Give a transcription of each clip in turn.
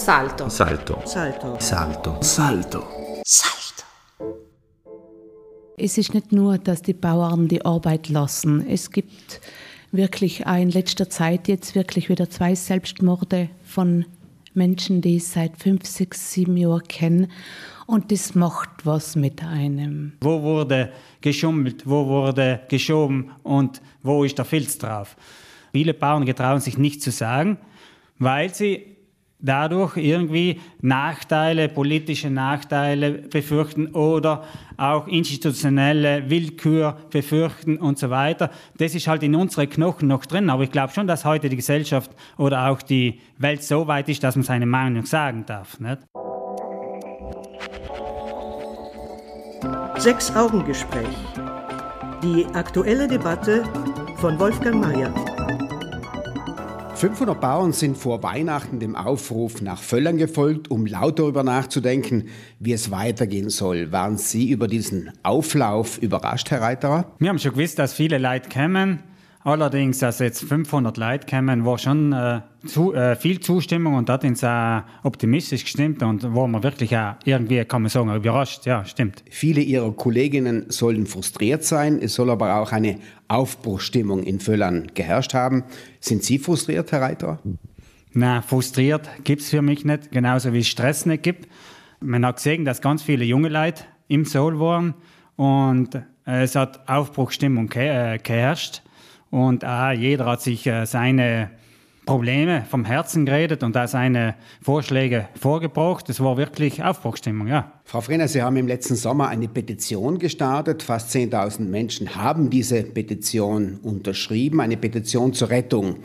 Salto. Salto. Salto. Salto. Salto. Salto. Es ist nicht nur, dass die Bauern die Arbeit lassen. Es gibt wirklich auch in letzter Zeit jetzt wirklich wieder zwei Selbstmorde von Menschen, die ich seit fünf, sechs, sieben Jahren kenne. Und das macht was mit einem. Wo wurde geschummelt, wo wurde geschoben und wo ist der Filz drauf? Viele Bauern getrauen sich nicht zu sagen, weil sie dadurch irgendwie Nachteile, politische Nachteile befürchten oder auch institutionelle Willkür befürchten und so weiter. Das ist halt in unseren Knochen noch drin. Aber ich glaube schon, dass heute die Gesellschaft oder auch die Welt so weit ist, dass man seine Meinung sagen darf. Nicht? Sechs Augengespräch. Die aktuelle Debatte von Wolfgang Mayer. 500 Bauern sind vor Weihnachten dem Aufruf nach Völlern gefolgt, um laut darüber nachzudenken, wie es weitergehen soll. Waren Sie über diesen Auflauf überrascht, Herr Reiterer? Wir haben schon gewusst, dass viele Leute kommen. Allerdings, dass jetzt 500 Leute kommen, war schon äh, zu, äh, viel Zustimmung und hat uns auch optimistisch gestimmt und war man wirklich auch irgendwie, kann man sagen, überrascht. Ja, stimmt. Viele Ihrer Kolleginnen sollen frustriert sein. Es soll aber auch eine Aufbruchstimmung in Völlern geherrscht haben. Sind Sie frustriert, Herr Reiterer? Na, frustriert gibt es für mich nicht, genauso wie es Stress nicht gibt. Man hat gesehen, dass ganz viele junge Leute im Soul waren und es hat Aufbruchstimmung äh, geherrscht. Und auch jeder hat sich äh, seine Probleme vom Herzen geredet und auch seine Vorschläge vorgebracht. Es war wirklich Aufbruchstimmung, ja. Frau Frenner, Sie haben im letzten Sommer eine Petition gestartet. Fast 10.000 Menschen haben diese Petition unterschrieben. Eine Petition zur Rettung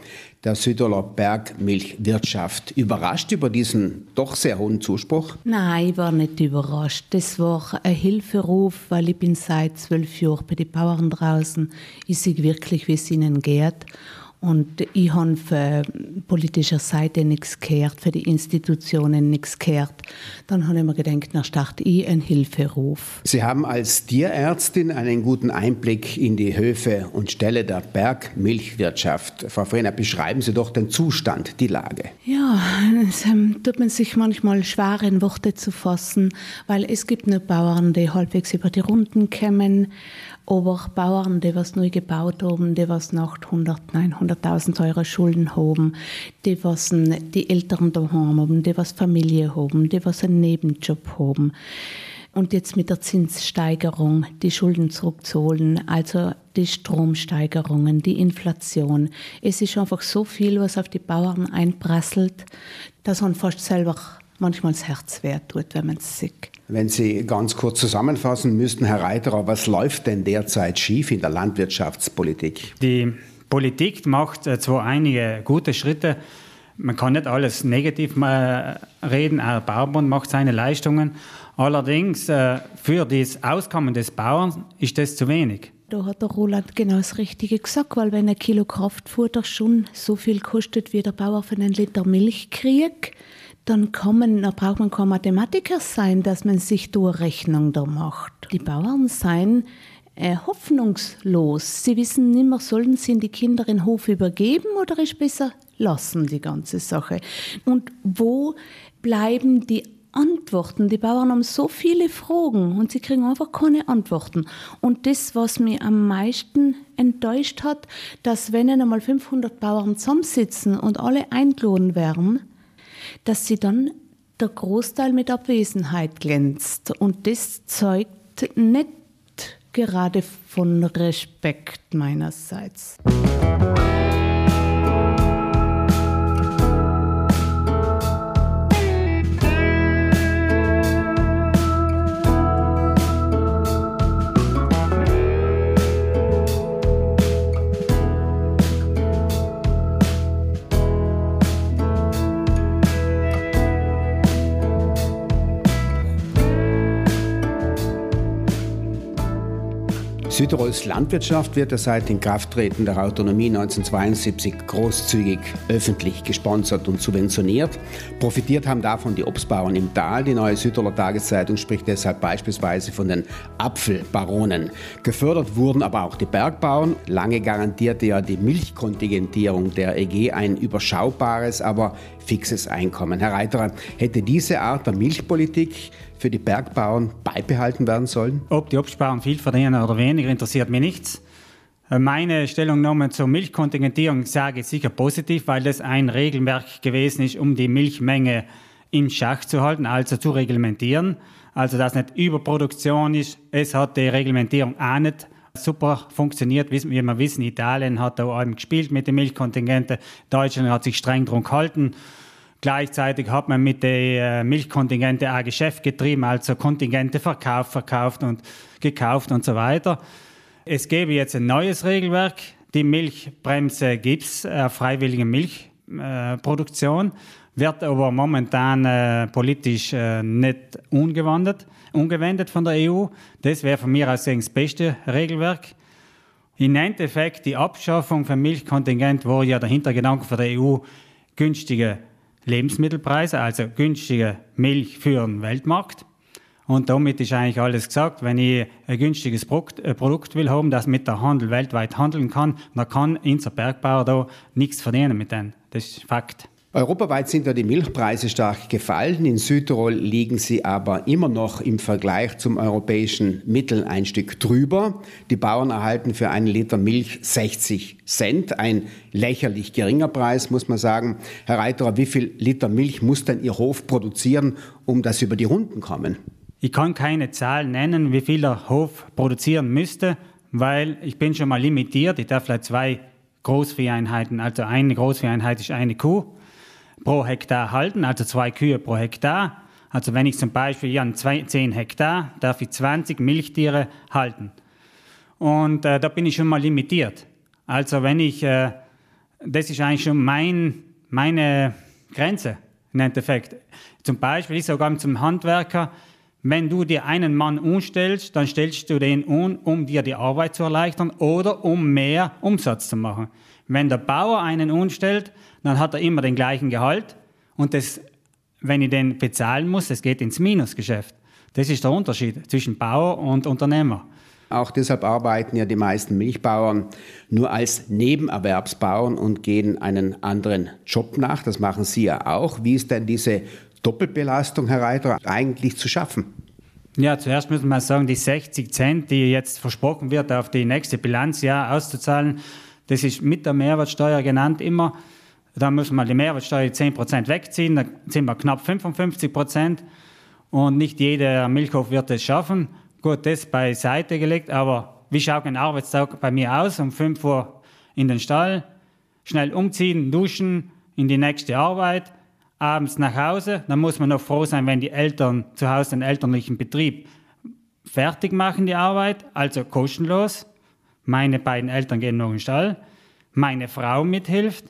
der Südtiroler Bergmilchwirtschaft. Überrascht über diesen doch sehr hohen Zuspruch? Nein, ich war nicht überrascht. Das war ein Hilferuf, weil ich bin seit zwölf Jahren bei den Bauern draußen. Ich sehe wirklich, wie es ihnen geht. Und ich habe für politischer Seite nichts gehört, für die Institutionen nichts gehört. Dann habe ich mir gedacht, na starte ich einen Hilferuf. Sie haben als Tierärztin einen guten Einblick in die Höfe und Ställe der Bergmilchwirtschaft. Frau Frenner, beschreiben Sie doch den Zustand, die Lage. Ja, es ähm, tut man sich manchmal schwer in Worte zu fassen, weil es gibt nur Bauern, die halbwegs über die Runden kommen aber Bauern, die was neu gebaut haben, die was nach 100, 900.000 Euro Schulden haben, die was die Eltern daheim haben, die was Familie haben, die was einen Nebenjob haben. Und jetzt mit der Zinssteigerung die Schulden zurückzuholen, also die Stromsteigerungen, die Inflation. Es ist einfach so viel, was auf die Bauern einprasselt, dass man fast selber manchmal das Herz weh tut, wenn man es sieht. Wenn Sie ganz kurz zusammenfassen müssten, Herr Reiterer, was läuft denn derzeit schief in der Landwirtschaftspolitik? Die Politik macht äh, zwar einige gute Schritte, man kann nicht alles negativ reden, auch der Bauernbund macht seine Leistungen. Allerdings äh, für das Auskommen des Bauern ist das zu wenig. Da hat der Roland genau das Richtige gesagt, weil wenn ein Kilo Kraftfutter schon so viel kostet, wie der Bauer für einen Liter Milch kriegt, dann, kommen, da braucht man kein Mathematiker sein, dass man sich da Rechnung da macht. Die Bauern seien äh, hoffnungslos. Sie wissen nicht mehr, sollen sie die Kinder in den Hof übergeben oder ist besser lassen die ganze Sache. Und wo bleiben die Antworten. Die Bauern haben so viele Fragen und sie kriegen einfach keine Antworten. Und das, was mich am meisten enttäuscht hat, dass wenn einmal 500 Bauern zusammensitzen und alle eingeladen werden, dass sie dann der Großteil mit Abwesenheit glänzt. Und das zeugt nicht gerade von Respekt meinerseits. Südtirols Landwirtschaft wird ja seit Inkrafttreten der Autonomie 1972 großzügig öffentlich gesponsert und subventioniert. Profitiert haben davon die Obstbauern im Tal. Die neue Südtiroler Tageszeitung spricht deshalb beispielsweise von den Apfelbaronen. Gefördert wurden aber auch die Bergbauern. Lange garantierte ja die Milchkontingentierung der EG ein überschaubares, aber fixes Einkommen. Herr Reiterer, hätte diese Art der Milchpolitik für die Bergbauern beibehalten werden sollen? Ob die Obstbauern viel verdienen oder weniger, interessiert mich nichts. Meine Stellungnahme zur Milchkontingentierung sage ich sicher positiv, weil das ein Regelwerk gewesen ist, um die Milchmenge in Schach zu halten, also zu reglementieren. Also dass nicht Überproduktion ist. Es hat die Reglementierung auch nicht super funktioniert. Wie wir wissen, Italien hat da eben gespielt mit den Milchkontingenten. Deutschland hat sich streng darum gehalten. Gleichzeitig hat man mit den äh, Milchkontingenten auch Geschäft getrieben, also Kontingente verkauft, verkauft und gekauft und so weiter. Es gäbe jetzt ein neues Regelwerk. Die Milchbremse gibt es, äh, freiwillige Milchproduktion, äh, wird aber momentan äh, politisch äh, nicht umgewandelt, umgewendet von der EU. Das wäre von mir aus das beste Regelwerk. Im Endeffekt, die Abschaffung von Milchkontingent war ja der Hintergedanke für die EU, günstige Lebensmittelpreise, also günstige Milch für den Weltmarkt. Und damit ist eigentlich alles gesagt. Wenn ich ein günstiges Produkt will haben, das mit der Handel weltweit handeln kann, dann kann unser Bergbauer da nichts verdienen mit denen. Das ist Fakt. Europaweit sind ja die Milchpreise stark gefallen. In Südtirol liegen sie aber immer noch im Vergleich zum europäischen Mittel ein Stück drüber. Die Bauern erhalten für einen Liter Milch 60 Cent. Ein lächerlich geringer Preis, muss man sagen. Herr Reiterer, wie viel Liter Milch muss denn Ihr Hof produzieren, um das über die Runden kommen? Ich kann keine Zahl nennen, wie viel der Hof produzieren müsste, weil ich bin schon mal limitiert. Ich darf vielleicht zwei Großvieheinheiten, also eine Großvieheinheit ist eine Kuh pro Hektar halten, also zwei Kühe pro Hektar. Also wenn ich zum Beispiel ja, 10 Hektar, darf ich 20 Milchtiere halten. Und äh, da bin ich schon mal limitiert. Also wenn ich, äh, das ist eigentlich schon mein, meine Grenze im Endeffekt. Zum Beispiel, ich sogar zum Handwerker, wenn du dir einen Mann umstellst, dann stellst du den um, um dir die Arbeit zu erleichtern oder um mehr Umsatz zu machen. Wenn der Bauer einen umstellt, dann hat er immer den gleichen Gehalt und das, wenn ich den bezahlen muss, das geht ins Minusgeschäft. Das ist der Unterschied zwischen Bauer und Unternehmer. Auch deshalb arbeiten ja die meisten Milchbauern nur als Nebenerwerbsbauern und gehen einen anderen Job nach. Das machen Sie ja auch. Wie ist denn diese Doppelbelastung, Herr Reiter, eigentlich zu schaffen? Ja, zuerst muss man sagen, die 60 Cent, die jetzt versprochen wird, auf die nächste Bilanzjahr auszuzahlen, das ist mit der Mehrwertsteuer genannt immer. Da müssen wir die Mehrwertsteuer 10% wegziehen, dann sind wir knapp 55% und nicht jeder Milchhof wird es schaffen. Gut, das beiseite gelegt, aber wie schaut ein Arbeitstag bei mir aus? Um 5 Uhr in den Stall, schnell umziehen, duschen, in die nächste Arbeit, abends nach Hause. Dann muss man noch froh sein, wenn die Eltern zu Hause den elterlichen Betrieb fertig machen, die Arbeit, also kostenlos. Meine beiden Eltern gehen noch in den Stall, meine Frau mithilft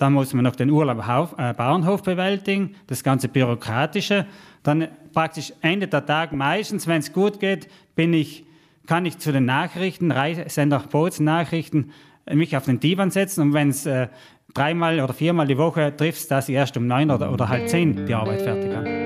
dann muss man noch den Urlaub auf, äh, Bauernhof bewältigen, das ganze Bürokratische. Dann praktisch Ende der Tag, meistens, wenn es gut geht, bin ich, kann ich zu den Nachrichten, Sender Bozen Nachrichten, äh, mich auf den Divan setzen und wenn es äh, dreimal oder viermal die Woche trifft, dass ich erst um neun oder, oder halb zehn die Arbeit fertig habe.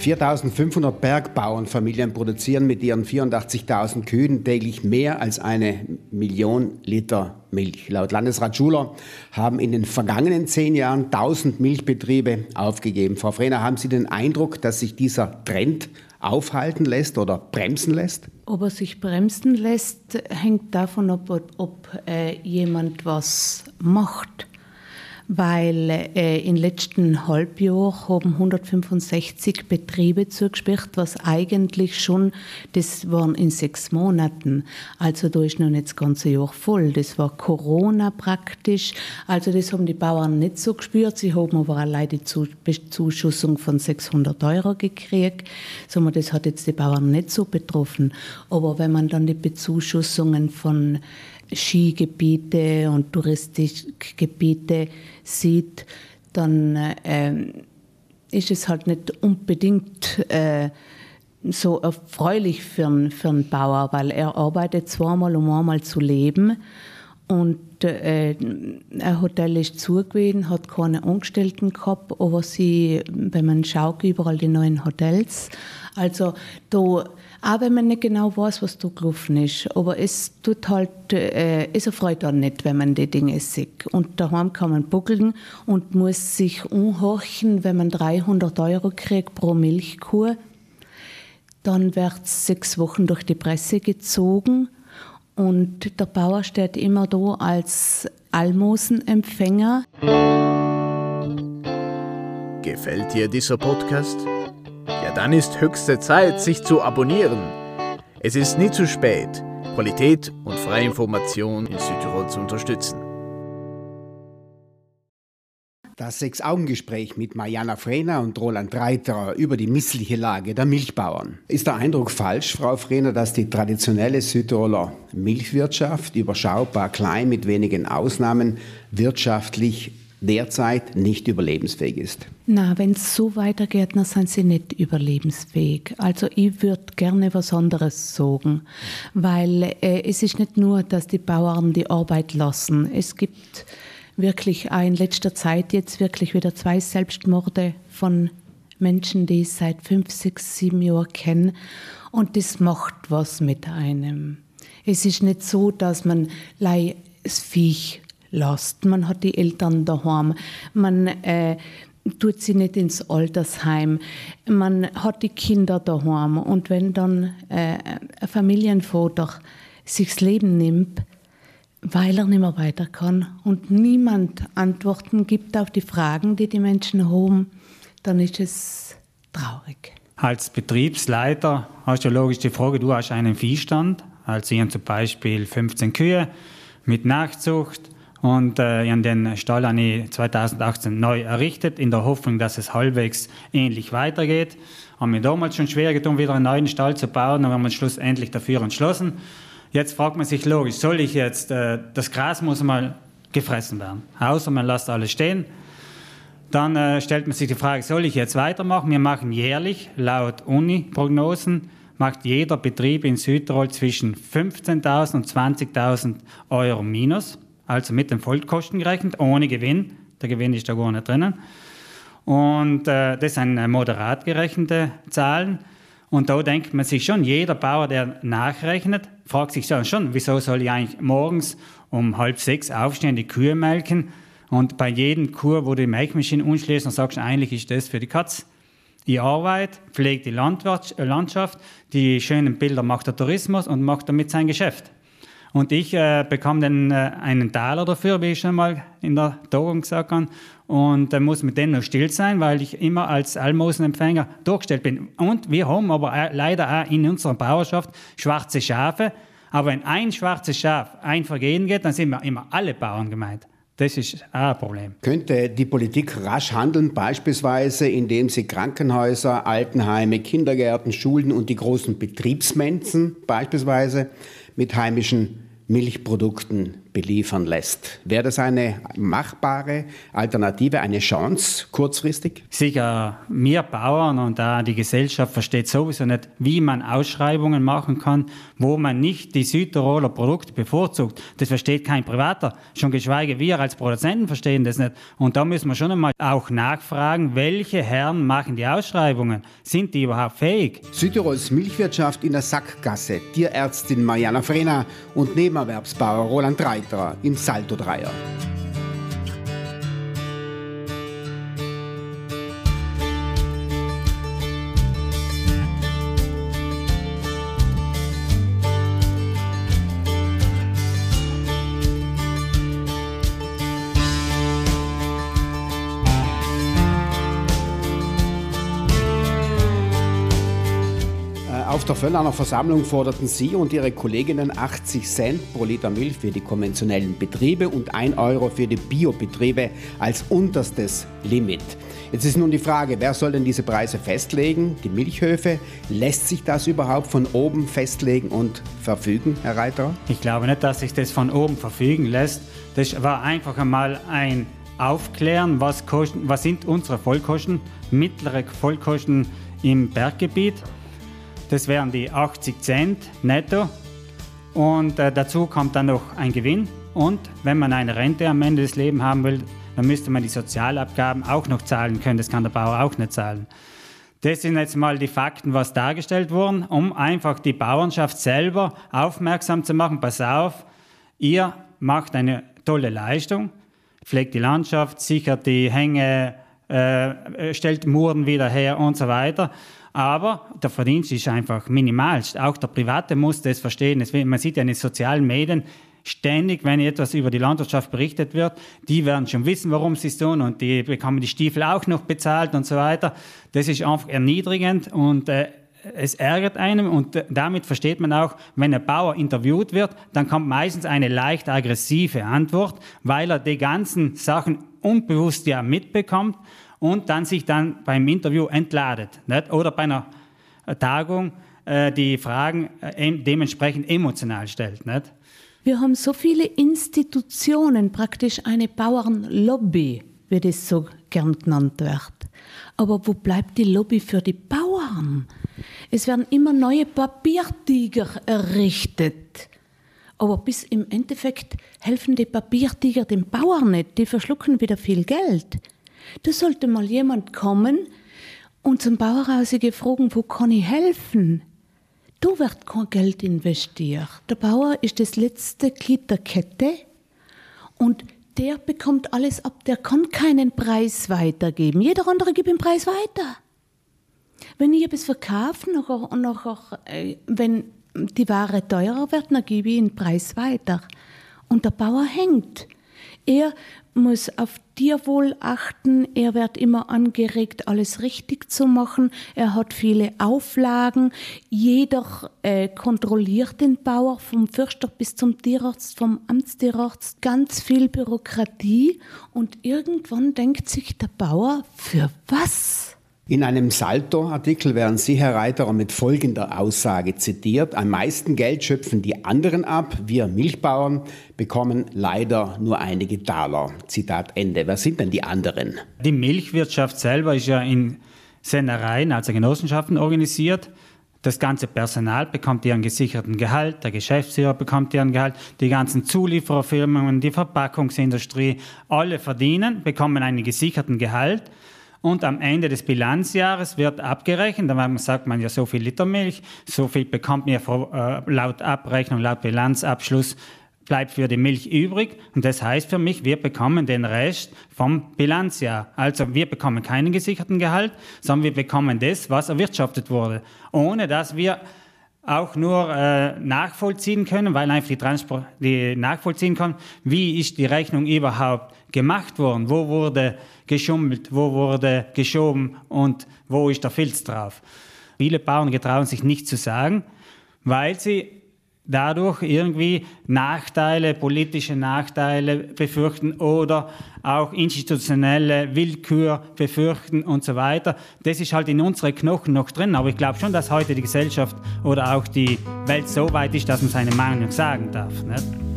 4.500 Bergbauernfamilien produzieren mit ihren 84.000 Kühen täglich mehr als eine Million Liter Milch. Laut Landesrat Schuler haben in den vergangenen zehn Jahren 1000 Milchbetriebe aufgegeben. Frau Frehner, haben Sie den Eindruck, dass sich dieser Trend aufhalten lässt oder bremsen lässt? Ob er sich bremsen lässt, hängt davon ab, ob, ob äh, jemand was macht weil äh, im letzten Halbjahr haben 165 Betriebe zugesperrt, was eigentlich schon, das waren in sechs Monaten. Also da ist noch nicht das ganze Jahr voll. Das war Corona praktisch. Also das haben die Bauern nicht so gespürt. Sie haben aber allein die Zuschussung von 600 Euro gekriegt. das hat jetzt die Bauern nicht so betroffen. Aber wenn man dann die Bezuschussungen von Skigebiete und Touristikgebiete sieht, dann äh, ist es halt nicht unbedingt äh, so erfreulich für einen, für einen Bauer, weil er arbeitet zweimal, um einmal zu leben. Und äh, ein Hotel ist zugewesen, hat keine Angestellten gehabt, aber sie, wenn man schaut, überall die neuen Hotels. Also da, auch wenn man nicht genau weiß, was da gelaufen ist, aber es tut halt, äh, es erfreut auch nicht, wenn man die Dinge sieht. Und daheim kann man buckeln und muss sich umhorchen, wenn man 300 Euro kriegt pro Milchkuh. Dann wird sechs Wochen durch die Presse gezogen und der Bauer steht immer da als Almosenempfänger. Gefällt dir dieser Podcast? Dann ist höchste Zeit, sich zu abonnieren. Es ist nie zu spät, Qualität und freie Information in Südtirol zu unterstützen. Das Sechs-Augen-Gespräch mit Mariana Frehner und Roland Reiterer über die missliche Lage der Milchbauern. Ist der Eindruck falsch, Frau Frehner, dass die traditionelle Südtiroler Milchwirtschaft, überschaubar klein mit wenigen Ausnahmen, wirtschaftlich derzeit nicht überlebensfähig ist? Na, wenn es so weitergeht, dann sind sie nicht überlebensfähig. Also ich würde gerne was anderes sagen, weil äh, es ist nicht nur, dass die Bauern die Arbeit lassen. Es gibt wirklich in letzter Zeit jetzt wirklich wieder zwei Selbstmorde von Menschen, die ich seit fünf, sechs, sieben Jahren kenne. Und das macht was mit einem. Es ist nicht so, dass man das Viech lässt. Man hat die Eltern daheim. Man äh, tut sie nicht ins Altersheim. Man hat die Kinder daheim. Und wenn dann äh, ein Familienvater sich das Leben nimmt, weil er nicht mehr weiter kann und niemand Antworten gibt auf die Fragen, die die Menschen haben, dann ist es traurig. Als Betriebsleiter hast du logisch die Frage, du hast einen Viehstand, also ich zum Beispiel 15 Kühe mit Nachzucht und äh, ich den Stall habe ich 2018 neu errichtet, in der Hoffnung, dass es halbwegs ähnlich weitergeht. Haben mir damals schon schwer getan, wieder einen neuen Stall zu bauen, aber haben uns schlussendlich dafür entschlossen. Jetzt fragt man sich logisch, soll ich jetzt, äh, das Gras muss mal gefressen werden, außer man lässt alles stehen. Dann äh, stellt man sich die Frage, soll ich jetzt weitermachen? Wir machen jährlich, laut Uni-Prognosen, macht jeder Betrieb in Südtirol zwischen 15.000 und 20.000 Euro minus, also mit den Vollkosten gerechnet, ohne Gewinn. Der Gewinn ist da gar nicht drinnen. Und äh, das sind äh, moderat gerechnete Zahlen. Und da denkt man sich schon, jeder Bauer, der nachrechnet, fragt sich schon, wieso soll ich eigentlich morgens um halb sechs aufstehen, die Kühe melken und bei jedem Kur, wo du die Melkmaschine umschließt, dann sagst du, eigentlich ist das für die Katz. Ich arbeite, pflege die äh, Landschaft, die schönen Bilder macht der Tourismus und macht damit sein Geschäft. Und ich äh, bekam dann äh, einen Taler dafür, wie ich schon mal in der Tagung gesagt habe. Und äh, muss mit denen noch still sein, weil ich immer als Almosenempfänger durchgestellt bin. Und wir haben aber leider auch in unserer Bauerschaft schwarze Schafe. Aber wenn ein schwarzes Schaf ein Vergehen geht, dann sind wir immer alle Bauern gemeint. Das ist auch ein Problem. Könnte die Politik rasch handeln, beispielsweise indem sie Krankenhäuser, Altenheime, Kindergärten, Schulen und die großen Betriebsmenzen beispielsweise mit heimischen Milchprodukten beliefern lässt. Wäre das eine machbare Alternative, eine Chance kurzfristig? Sicher, wir Bauern und da die Gesellschaft versteht sowieso nicht, wie man Ausschreibungen machen kann, wo man nicht die Südtiroler Produkte bevorzugt. Das versteht kein Privater, schon geschweige wir als Produzenten verstehen das nicht. Und da müssen wir schon einmal auch nachfragen, welche Herren machen die Ausschreibungen? Sind die überhaupt fähig? Südtirols Milchwirtschaft in der Sackgasse. Tierärztin Mariana Frena und Nebenerwerbsbauer Roland Reit weiterer im Salto-Dreier. Völlner Versammlung forderten Sie und Ihre Kolleginnen 80 Cent pro Liter Milch für die konventionellen Betriebe und 1 Euro für die Biobetriebe als unterstes Limit. Jetzt ist nun die Frage, wer soll denn diese Preise festlegen? Die Milchhöfe? Lässt sich das überhaupt von oben festlegen und verfügen, Herr Reiter? Ich glaube nicht, dass sich das von oben verfügen lässt. Das war einfach einmal ein Aufklären, was, kosten, was sind unsere Vollkosten, mittlere Vollkosten im Berggebiet Das wären die 80 Cent netto. Und äh, dazu kommt dann noch ein Gewinn. Und wenn man eine Rente am Ende des Lebens haben will, dann müsste man die Sozialabgaben auch noch zahlen können. Das kann der Bauer auch nicht zahlen. Das sind jetzt mal die Fakten, was dargestellt wurden, um einfach die Bauernschaft selber aufmerksam zu machen. Pass auf, ihr macht eine tolle Leistung, pflegt die Landschaft, sichert die Hänge, äh, stellt Muren wieder her und so weiter. Aber der Verdienst ist einfach minimalst. Auch der Private muss das verstehen. Man sieht ja in den sozialen Medien, ständig, wenn etwas über die Landwirtschaft berichtet wird, die werden schon wissen, warum sie es tun und die bekommen die Stiefel auch noch bezahlt und so weiter. Das ist einfach erniedrigend und äh, es ärgert einem und äh, damit versteht man auch, wenn ein Bauer interviewt wird, dann kommt meistens eine leicht aggressive Antwort, weil er die ganzen Sachen unbewusst ja mitbekommt und dann sich dann beim Interview entladet. Nicht? Oder bei einer Tagung äh, die Fragen äh, dementsprechend emotional stellt. Nicht? Wir haben so viele Institutionen, praktisch eine Bauernlobby, wie das so gern genannt wird. Aber wo bleibt die Lobby für die Bauern? Es werden immer neue Papiertiger errichtet. Aber bis im Endeffekt helfen die Papiertiger dem Bauern nicht. Die verschlucken wieder viel Geld. Da sollte mal jemand kommen und zum Bauerhaus gefragt, wo kann ich helfen? Da wird kein Geld investiert. Der Bauer ist das letzte Glied der Kette und der bekommt alles ab. Der kann keinen Preis weitergeben. Jeder andere gibt den Preis weiter. Wenn ich etwas verkaufe, nachher, nachher, äh, wenn die Ware teurer wird, dann gebe ich den Preis weiter. Und der Bauer hängt. Er muss auf Tierwohl achten. Er wird immer angeregt, alles richtig zu machen. Er hat viele Auflagen. Jeder äh, kontrolliert den Bauer, vom Fürster bis zum Tierarzt, vom Amtstierarzt. Ganz viel Bürokratie. Und irgendwann denkt sich der Bauer, für was? In einem Salto-Artikel werden Sie, Herr Reiterer, mit folgender Aussage zitiert. Am meisten Geld schöpfen die anderen ab. Wir Milchbauern bekommen leider nur einige Taler. Zitat Ende. Wer sind denn die anderen? Die Milchwirtschaft selber ist ja in Sennereien, also Genossenschaften, organisiert. Das ganze Personal bekommt ihren gesicherten Gehalt, der Geschäftsführer bekommt ihren Gehalt, die ganzen Zuliefererfirmen, die Verpackungsindustrie, alle verdienen, bekommen einen gesicherten Gehalt. Und am Ende des Bilanzjahres wird abgerechnet, da sagt man ja so viel Liter Milch, so viel bekommt mir äh, laut Abrechnung, laut Bilanzabschluss bleibt für die Milch übrig. Und das heißt für mich, wir bekommen den Rest vom Bilanzjahr. Also wir bekommen keinen gesicherten Gehalt, sondern wir bekommen das, was erwirtschaftet wurde. Ohne dass wir auch nur äh, nachvollziehen können, weil einfach die, Transport, die nachvollziehen können, wie ist die Rechnung überhaupt gemacht worden, wo wurde geschummelt, wo wurde geschoben und wo ist der Filz drauf. Viele Bauern getrauen sich nicht zu sagen, weil sie dadurch irgendwie Nachteile, politische Nachteile befürchten oder auch institutionelle Willkür befürchten und so weiter. Das ist halt in unseren Knochen noch drin. Aber ich glaube schon, dass heute die Gesellschaft oder auch die Welt so weit ist, dass man seine Meinung sagen darf. Nicht?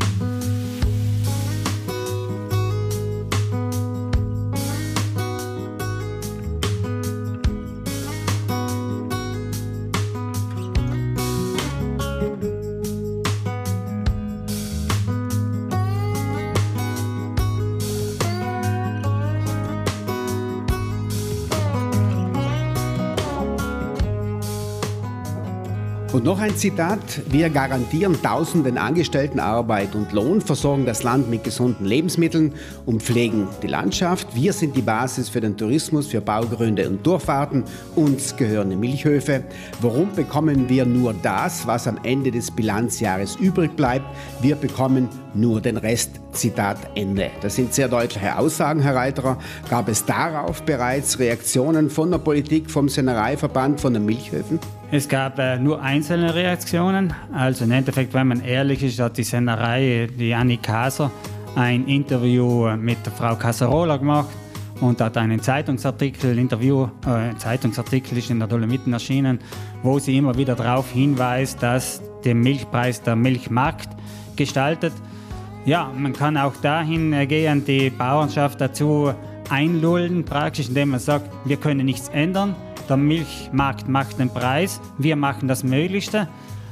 Und noch ein Zitat. Wir garantieren tausenden Angestellten Arbeit und Lohn, versorgen das Land mit gesunden Lebensmitteln und pflegen die Landschaft. Wir sind die Basis für den Tourismus, für Baugründe und Durchfahrten. Uns gehören die Milchhöfe. Warum bekommen wir nur das, was am Ende des Bilanzjahres übrig bleibt? Wir bekommen nur den Rest. Zitat Ende. Das sind sehr deutliche Aussagen, Herr Reiterer. Gab es darauf bereits Reaktionen von der Politik, vom Sennereiverband, von den Milchhöfen? Es gab äh, nur einzelne Reaktionen. Also im Endeffekt, wenn man ehrlich ist, hat die Sennerei, die Annie Kaser, ein Interview mit der Frau Casarola gemacht und hat einen Zeitungsartikel, Interview, äh, Zeitungsartikel ist in der Dolomiten erschienen, wo sie immer wieder darauf hinweist, dass der Milchpreis der Milchmarkt gestaltet. Ja, man kann auch dahin äh, gehen, die Bauernschaft dazu einlullen, praktisch, indem man sagt, wir können nichts ändern der Milchmarkt macht den Preis, wir machen das Möglichste.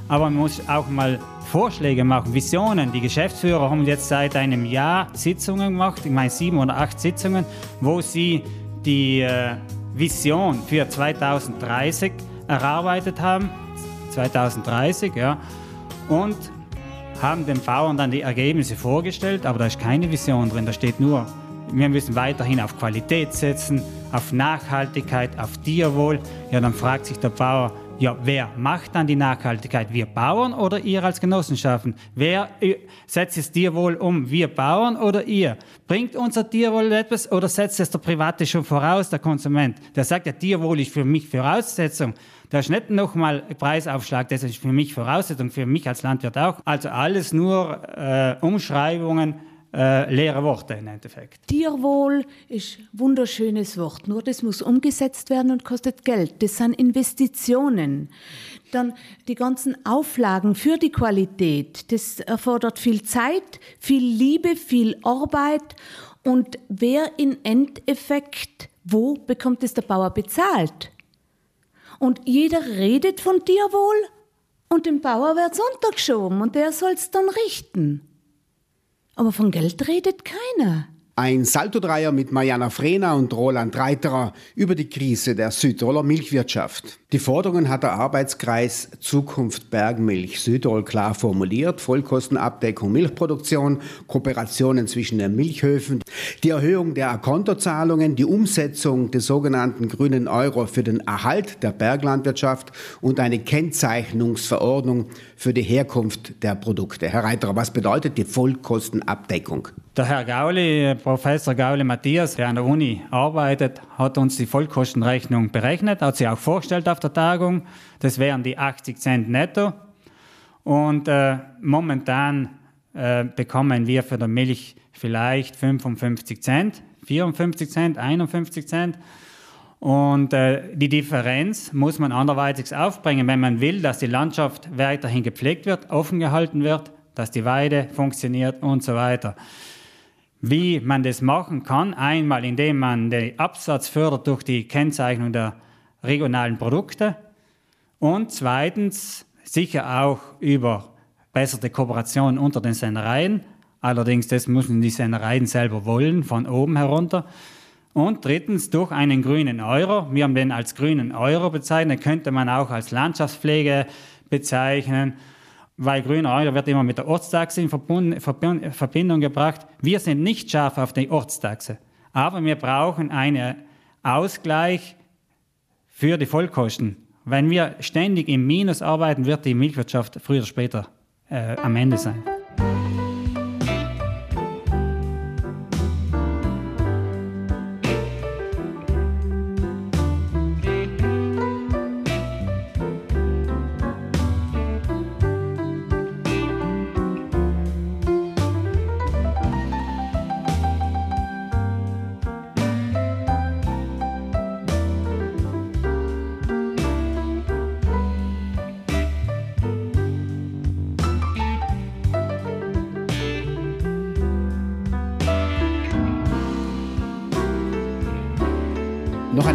Aber man muss auch mal Vorschläge machen, Visionen. Die Geschäftsführer haben jetzt seit einem Jahr Sitzungen gemacht, ich meine sieben oder acht Sitzungen, wo sie die äh, Vision für 2030 erarbeitet haben. 2030, ja. Und haben den Bauern dann die Ergebnisse vorgestellt, aber da ist keine Vision drin, da steht nur, wir müssen weiterhin auf Qualität setzen, auf Nachhaltigkeit, auf Tierwohl. Ja, dann fragt sich der Bauer, ja, wer macht dann die Nachhaltigkeit? Wir Bauern oder ihr als Genossenschaften? Wer äh, setzt das Tierwohl um? Wir Bauern oder ihr? Bringt unser Tierwohl etwas oder setzt es der Private schon voraus, der Konsument? Der sagt, ja, Tierwohl ist für mich Voraussetzung. Da ist nicht nochmal Preisaufschlag, das ist für mich Voraussetzung, für mich als Landwirt auch. Also alles nur äh, Umschreibungen, äh, leere Worte im Endeffekt. Tierwohl ist ein wunderschönes Wort, nur das muss umgesetzt werden und kostet Geld. Das sind Investitionen. Dann die ganzen Auflagen für die Qualität, das erfordert viel Zeit, viel Liebe, viel Arbeit. Und wer im Endeffekt, wo bekommt es der Bauer bezahlt? Und jeder redet von Tierwohl und dem Bauer wird's untergeschoben und der soll's dann richten. Aber von Geld redet keiner. Ein Saltodreier mit Mariana Frena und Roland Reiterer über die Krise der Südtiroler Milchwirtschaft. Die Forderungen hat der Arbeitskreis Zukunft Bergmilch Südtirol klar formuliert. Vollkostenabdeckung Milchproduktion, Kooperationen zwischen den Milchhöfen, die Erhöhung der Akontozahlungen, die Umsetzung des sogenannten grünen Euro für den Erhalt der Berglandwirtschaft und eine Kennzeichnungsverordnung für die Herkunft der Produkte. Herr Reiterer, was bedeutet die Vollkostenabdeckung? Der Herr Gauli, Professor Gauli Matthias, der an der Uni arbeitet, hat uns die Vollkostenrechnung berechnet, hat sie auch vorgestellt auf der Tagung. Das wären die 80 Cent netto. Und äh, momentan äh, bekommen wir für die Milch vielleicht 55 Cent, 54 Cent, 51 Cent. Und äh, die Differenz muss man anderweitig aufbringen, wenn man will, dass die Landschaft weiterhin gepflegt wird, offen gehalten wird, dass die Weide funktioniert und so weiter. Wie man das machen kann, einmal indem man den Absatz fördert durch die Kennzeichnung der regionalen Produkte und zweitens sicher auch über bessere Kooperation unter den Sennereien. Allerdings, das müssen die Sennereien selber wollen, von oben herunter. Und drittens durch einen grünen Euro. Wir haben den als grünen Euro bezeichnet, könnte man auch als Landschaftspflege bezeichnen, weil grüner Euro wird immer mit der Ortstaxe in Verbindung gebracht. Wir sind nicht scharf auf die Ortstaxe, aber wir brauchen einen Ausgleich für die Vollkosten. Wenn wir ständig im Minus arbeiten, wird die Milchwirtschaft früher oder später äh, am Ende sein.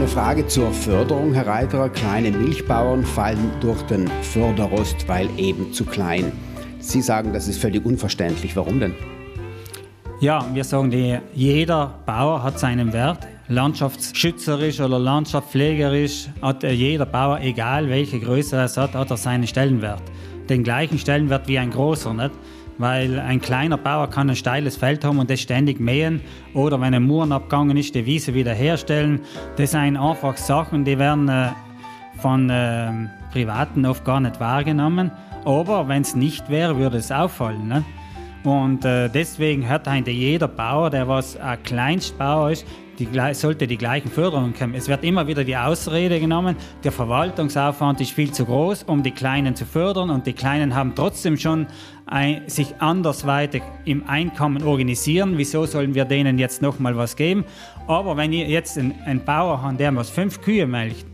Eine Frage zur Förderung, Herr Reiterer. Kleine Milchbauern fallen durch den Förderrost, weil eben zu klein. Sie sagen, das ist völlig unverständlich. Warum denn? Ja, wir sagen, jeder Bauer hat seinen Wert. Landschaftsschützerisch oder landschaftspflegerisch hat jeder Bauer, egal welche Größe er hat, hat er seinen Stellenwert. Den gleichen Stellenwert wie ein großer. Nicht? Weil ein kleiner Bauer kann ein steiles Feld haben und das ständig mähen oder wenn ein Muren abgegangen ist, die Wiese wieder herstellen. Das sind einfach Sachen, die werden äh, von äh, Privaten oft gar nicht wahrgenommen. Aber wenn es nicht wäre, würde es auffallen. Ne? Und äh, deswegen hat eigentlich jeder Bauer, der was ein Kleinstbauer ist, die, sollte die gleichen Förderungen bekommen. Es wird immer wieder die Ausrede genommen, der Verwaltungsaufwand ist viel zu groß, um die Kleinen zu fördern und die Kleinen haben trotzdem schon ein, sich andersweitig im Einkommen organisieren. Wieso sollen wir denen jetzt nochmal was geben? Aber wenn ihr jetzt einen Bauer habt, der was fünf Kühe melkt,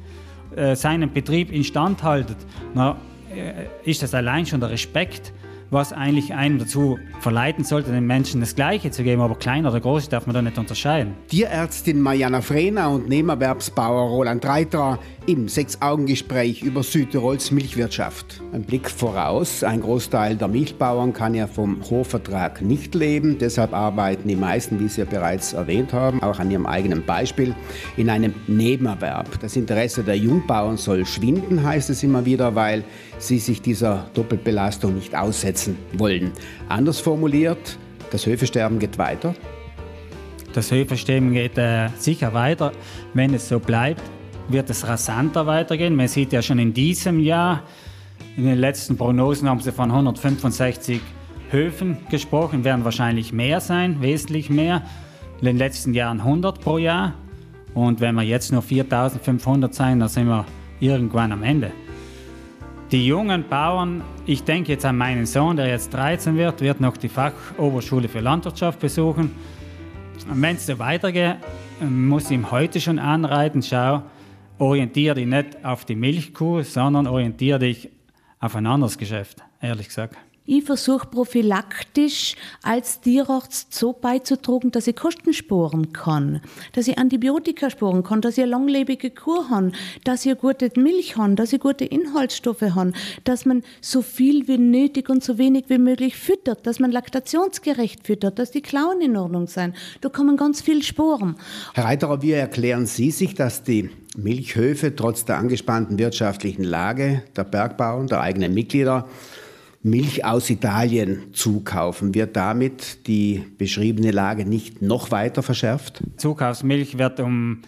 äh, seinen Betrieb instand haltet, na, äh, ist das allein schon der Respekt was eigentlich einen dazu verleiten sollte, den Menschen das Gleiche zu geben. Aber klein oder groß darf man da nicht unterscheiden. Tierärztin Mariana Frena und Nebenerwerbsbauer Roland Reiter im Sechs-Augen-Gespräch über Südtirols Milchwirtschaft. Ein Blick voraus. Ein Großteil der Milchbauern kann ja vom Hochvertrag nicht leben. Deshalb arbeiten die meisten, wie Sie ja bereits erwähnt haben, auch an ihrem eigenen Beispiel, in einem Nebenerwerb. Das Interesse der Jungbauern soll schwinden, heißt es immer wieder, weil sie sich dieser Doppelbelastung nicht aussetzen wollen. Anders formuliert, das Höfesterben geht weiter. Das Höfesterben geht äh, sicher weiter, wenn es so bleibt wird es rasanter weitergehen. Man sieht ja schon in diesem Jahr, in den letzten Prognosen haben sie von 165 Höfen gesprochen, werden wahrscheinlich mehr sein, wesentlich mehr. In den letzten Jahren 100 pro Jahr. Und wenn wir jetzt nur 4500 sein, dann sind wir irgendwann am Ende. Die jungen Bauern, ich denke jetzt an meinen Sohn, der jetzt 13 wird, wird noch die Fachoberschule für Landwirtschaft besuchen. Wenn es so weitergeht, muss ich ihm heute schon anreiten, schau, orientiere dich nicht auf die Milchkuh, sondern orientiere dich auf ein anderes Geschäft, ehrlich gesagt. Ich versuche prophylaktisch als Tierarzt so beizutragen, dass ich Kosten sparen kann, dass ich Antibiotika sparen kann, dass ich eine langlebige Kur habe, dass ich gute Milch habe, dass ich gute Inhaltsstoffe habe, dass man so viel wie nötig und so wenig wie möglich füttert, dass man laktationsgerecht füttert, dass die Klauen in Ordnung sind. Da kann man ganz viel sparen. Herr Reiterer, wie erklären Sie sich, dass die Milchhöfe trotz der angespannten wirtschaftlichen Lage der Bergbauern, der eigenen Mitglieder, Milch aus Italien zukaufen. Wird damit die beschriebene Lage nicht noch weiter verschärft? Zukaufsmilch wird um,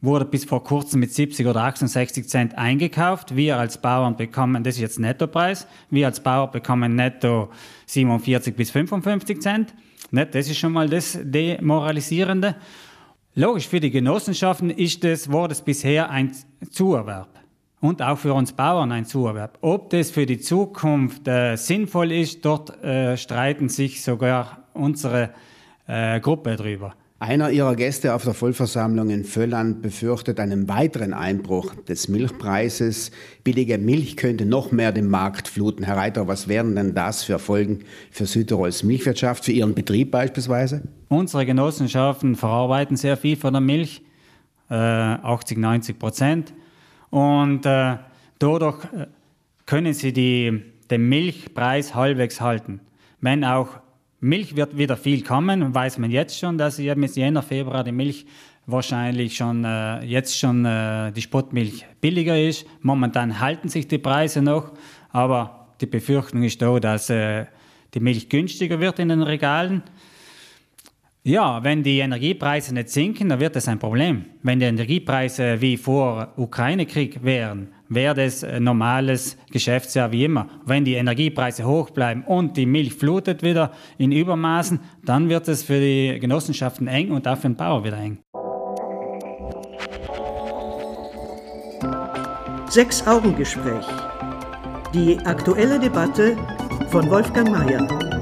wurde bis vor kurzem mit 70 oder 68 Cent eingekauft. Wir als Bauern bekommen, das ist jetzt Nettopreis, wir als Bauer bekommen netto 47 bis 55 Cent. Das ist schon mal das Demoralisierende. Logisch, für die Genossenschaften ist das, war das bisher ein Zuerwerb und auch für uns Bauern ein Zuerwerb. Ob das für die Zukunft äh, sinnvoll ist, dort äh, streiten sich sogar unsere äh, Gruppe drüber. Einer ihrer Gäste auf der Vollversammlung in Völland befürchtet einen weiteren Einbruch des Milchpreises. Billige Milch könnte noch mehr den Markt fluten. Herr Reiter, was wären denn das für Folgen für Südtirols Milchwirtschaft, für Ihren Betrieb beispielsweise? Unsere Genossenschaften verarbeiten sehr viel von der Milch, 80, äh, 90 Prozent. Und äh, dadurch äh, können sie die, den Milchpreis halbwegs halten. Wenn auch Milch wird wieder viel kommen, weiß man jetzt schon, dass ja bis Jänner, Februar die Milch wahrscheinlich schon äh, jetzt schon äh, die Spottmilch billiger ist. Momentan halten sich die Preise noch, aber die Befürchtung ist da, dass äh, die Milch günstiger wird in den Regalen. Ja, wenn die Energiepreise nicht sinken, dann wird das ein Problem. Wenn die Energiepreise wie vor Ukraine-Krieg wären, wäre das ein normales Geschäftsjahr wie immer. Wenn die Energiepreise hoch bleiben und die Milch flutet wieder in Übermaßen, dann wird es für die Genossenschaften eng und auch für den Bauer wieder eng. Sechs Augengespräch. Die aktuelle Debatte von Wolfgang Mayer.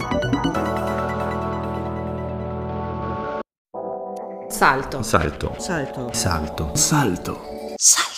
Salto. Salto. Salto. Salto. Salto. Salto.